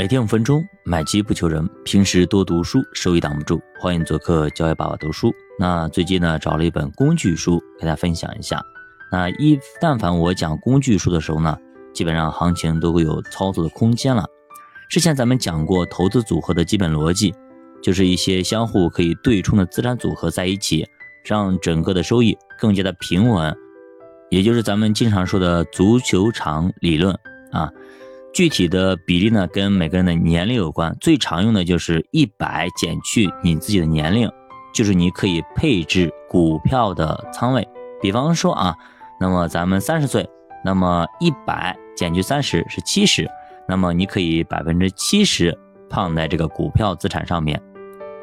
每天五分钟，买基不求人。平时多读书，收益挡不住。欢迎做客教育爸爸读书。那最近呢，找了一本工具书给大家分享一下。那一但凡我讲工具书的时候呢，基本上行情都会有操作的空间了。之前咱们讲过投资组合的基本逻辑，就是一些相互可以对冲的资产组合在一起，让整个的收益更加的平稳，也就是咱们经常说的足球场理论啊。具体的比例呢，跟每个人的年龄有关。最常用的就是一百减去你自己的年龄，就是你可以配置股票的仓位。比方说啊，那么咱们三十岁，那么一百减去三十是七十，那么你可以百分之七十放在这个股票资产上面。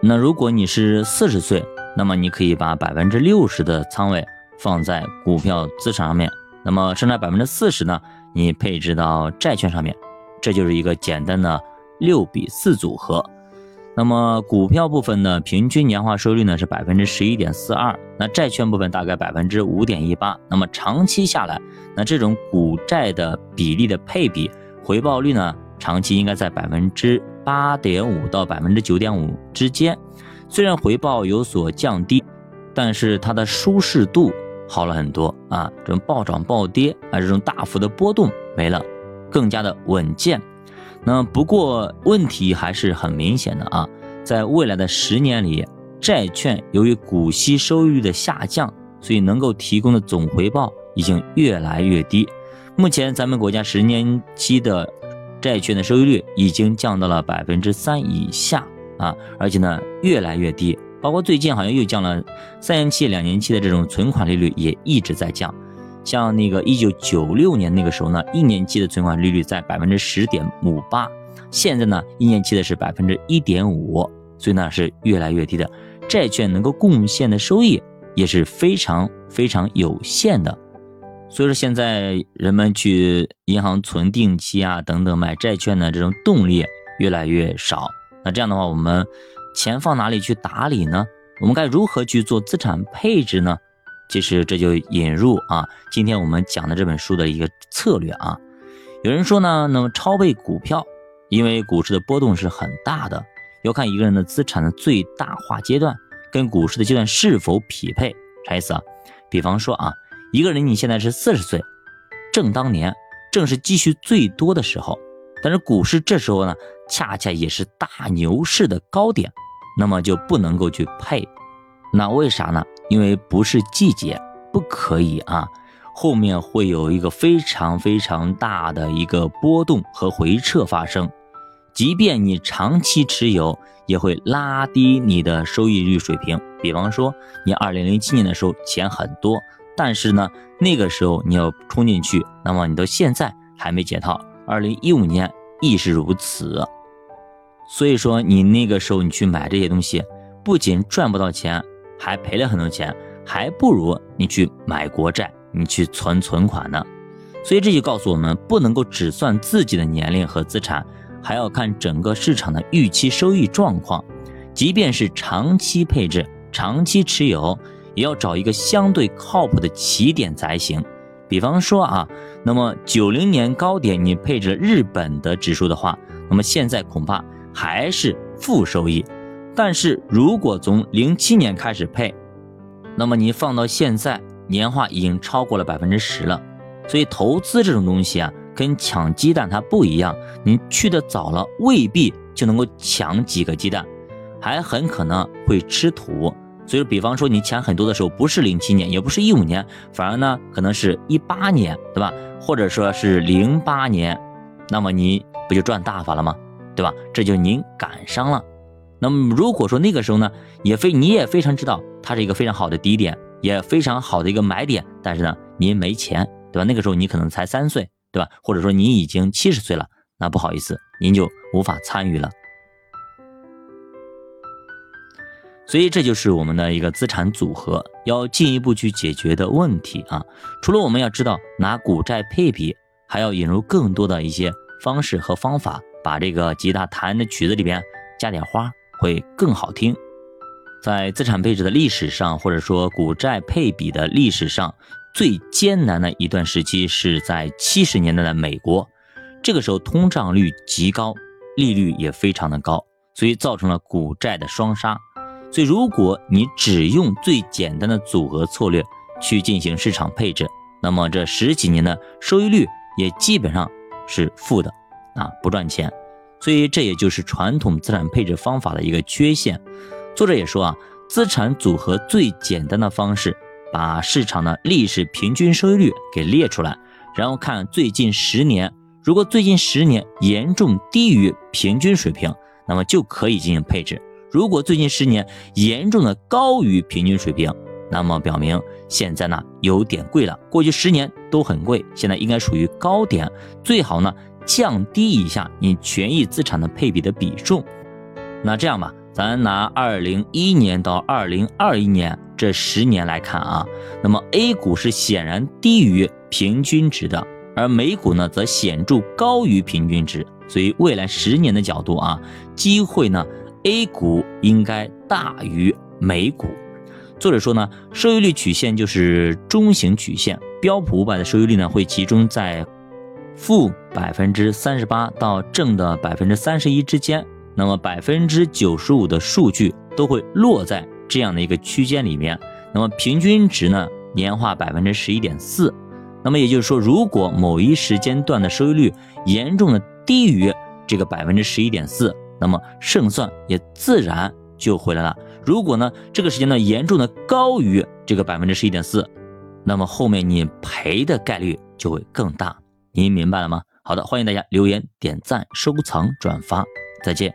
那如果你是四十岁，那么你可以把百分之六十的仓位放在股票资产上面，那么剩下百分之四十呢？你配置到债券上面，这就是一个简单的六比四组合。那么股票部分呢，平均年化收益率呢是百分之十一点四二，那债券部分大概百分之五点一八。那么长期下来，那这种股债的比例的配比，回报率呢，长期应该在百分之八点五到百分之九点五之间。虽然回报有所降低，但是它的舒适度。好了很多啊，这种暴涨暴跌啊，这种大幅的波动没了，更加的稳健。那不过问题还是很明显的啊，在未来的十年里，债券由于股息收益率的下降，所以能够提供的总回报已经越来越低。目前咱们国家十年期的债券的收益率已经降到了百分之三以下啊，而且呢越来越低。包括最近好像又降了三年期、两年期的这种存款利率也一直在降，像那个一九九六年那个时候呢，一年期的存款利率在百分之十点五八，现在呢一年期的是百分之一点五，所以呢是越来越低的。债券能够贡献的收益也是非常非常有限的，所以说现在人们去银行存定期啊等等买债券的这种动力越来越少。那这样的话，我们。钱放哪里去打理呢？我们该如何去做资产配置呢？其实这就引入啊，今天我们讲的这本书的一个策略啊。有人说呢，那么超配股票，因为股市的波动是很大的，要看一个人的资产的最大化阶段跟股市的阶段是否匹配。啥意思啊？比方说啊，一个人你现在是四十岁，正当年，正是积蓄最多的时候，但是股市这时候呢，恰恰也是大牛市的高点。那么就不能够去配，那为啥呢？因为不是季节，不可以啊。后面会有一个非常非常大的一个波动和回撤发生，即便你长期持有，也会拉低你的收益率水平。比方说，你二零零七年的时候钱很多，但是呢，那个时候你要冲进去，那么你到现在还没解套。二零一五年亦是如此。所以说，你那个时候你去买这些东西，不仅赚不到钱，还赔了很多钱，还不如你去买国债，你去存存款呢。所以这就告诉我们，不能够只算自己的年龄和资产，还要看整个市场的预期收益状况。即便是长期配置、长期持有，也要找一个相对靠谱的起点才行。比方说啊，那么九零年高点你配置了日本的指数的话，那么现在恐怕。还是负收益，但是如果从零七年开始配，那么你放到现在年化已经超过了百分之十了。所以投资这种东西啊，跟抢鸡蛋它不一样，你去的早了未必就能够抢几个鸡蛋，还很可能会吃土。所以比方说你抢很多的时候，不是零七年，也不是一五年，反而呢可能是一八年，对吧？或者说是零八年，那么你不就赚大发了吗？对吧？这就您赶上了。那么如果说那个时候呢，也非你也非常知道它是一个非常好的低点，也非常好的一个买点，但是呢，您没钱，对吧？那个时候你可能才三岁，对吧？或者说你已经七十岁了，那不好意思，您就无法参与了。所以这就是我们的一个资产组合要进一步去解决的问题啊。除了我们要知道拿股债配比，还要引入更多的一些方式和方法。把这个吉他弹的曲子里边加点花会更好听。在资产配置的历史上，或者说股债配比的历史上，最艰难的一段时期是在七十年代的美国。这个时候通胀率极高，利率也非常的高，所以造成了股债的双杀。所以如果你只用最简单的组合策略去进行市场配置，那么这十几年的收益率也基本上是负的啊，不赚钱。所以这也就是传统资产配置方法的一个缺陷。作者也说啊，资产组合最简单的方式，把市场的历史平均收益率给列出来，然后看最近十年。如果最近十年严重低于平均水平，那么就可以进行配置；如果最近十年严重的高于平均水平，那么表明现在呢有点贵了。过去十年都很贵，现在应该属于高点，最好呢降低一下你权益资产的配比的比重。那这样吧，咱拿二零一一年到二零二一年这十年来看啊，那么 A 股是显然低于平均值的。而美股呢，则显著高于平均值，所以未来十年的角度啊，机会呢，A 股应该大于美股。作者说呢，收益率曲线就是中型曲线，标普五百的收益率呢，会集中在负百分之三十八到正的百分之三十一之间，那么百分之九十五的数据都会落在这样的一个区间里面，那么平均值呢，年化百分之十一点四。那么也就是说，如果某一时间段的收益率严重的低于这个百分之十一点四，那么胜算也自然就回来了。如果呢这个时间段严重的高于这个百分之十一点四，那么后面你赔的概率就会更大。您明白了吗？好的，欢迎大家留言、点赞、收藏、转发，再见。